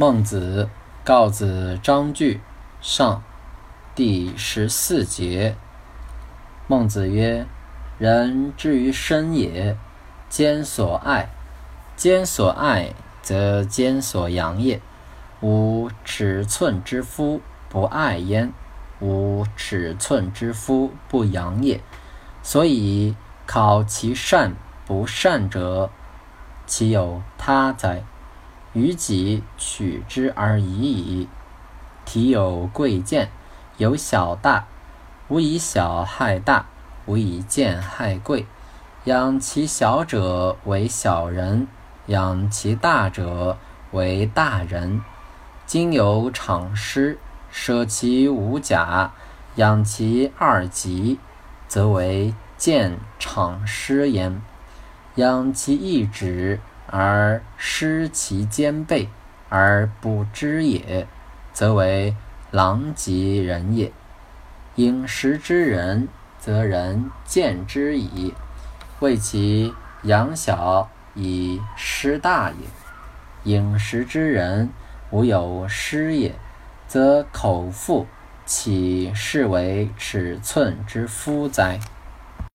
孟子告子章句上第十四节。孟子曰：“人之于身也，兼所爱；兼所爱，则兼所养也。无尺寸之夫不爱焉，无尺寸之夫不养也。所以考其善不善者，其有他哉？”于己取之而已矣。体有贵贱，有小大，无以小害大，无以贱害贵。养其小者为小人，养其大者为大人。今有场师，舍其五甲，养其二级，则为见场师焉。养其一指。而失其肩背而不知也，则为狼藉人也。饮食之人，则人见之矣，为其养小以失大也。饮食之人，无有失也，则口腹岂是为尺寸之夫哉？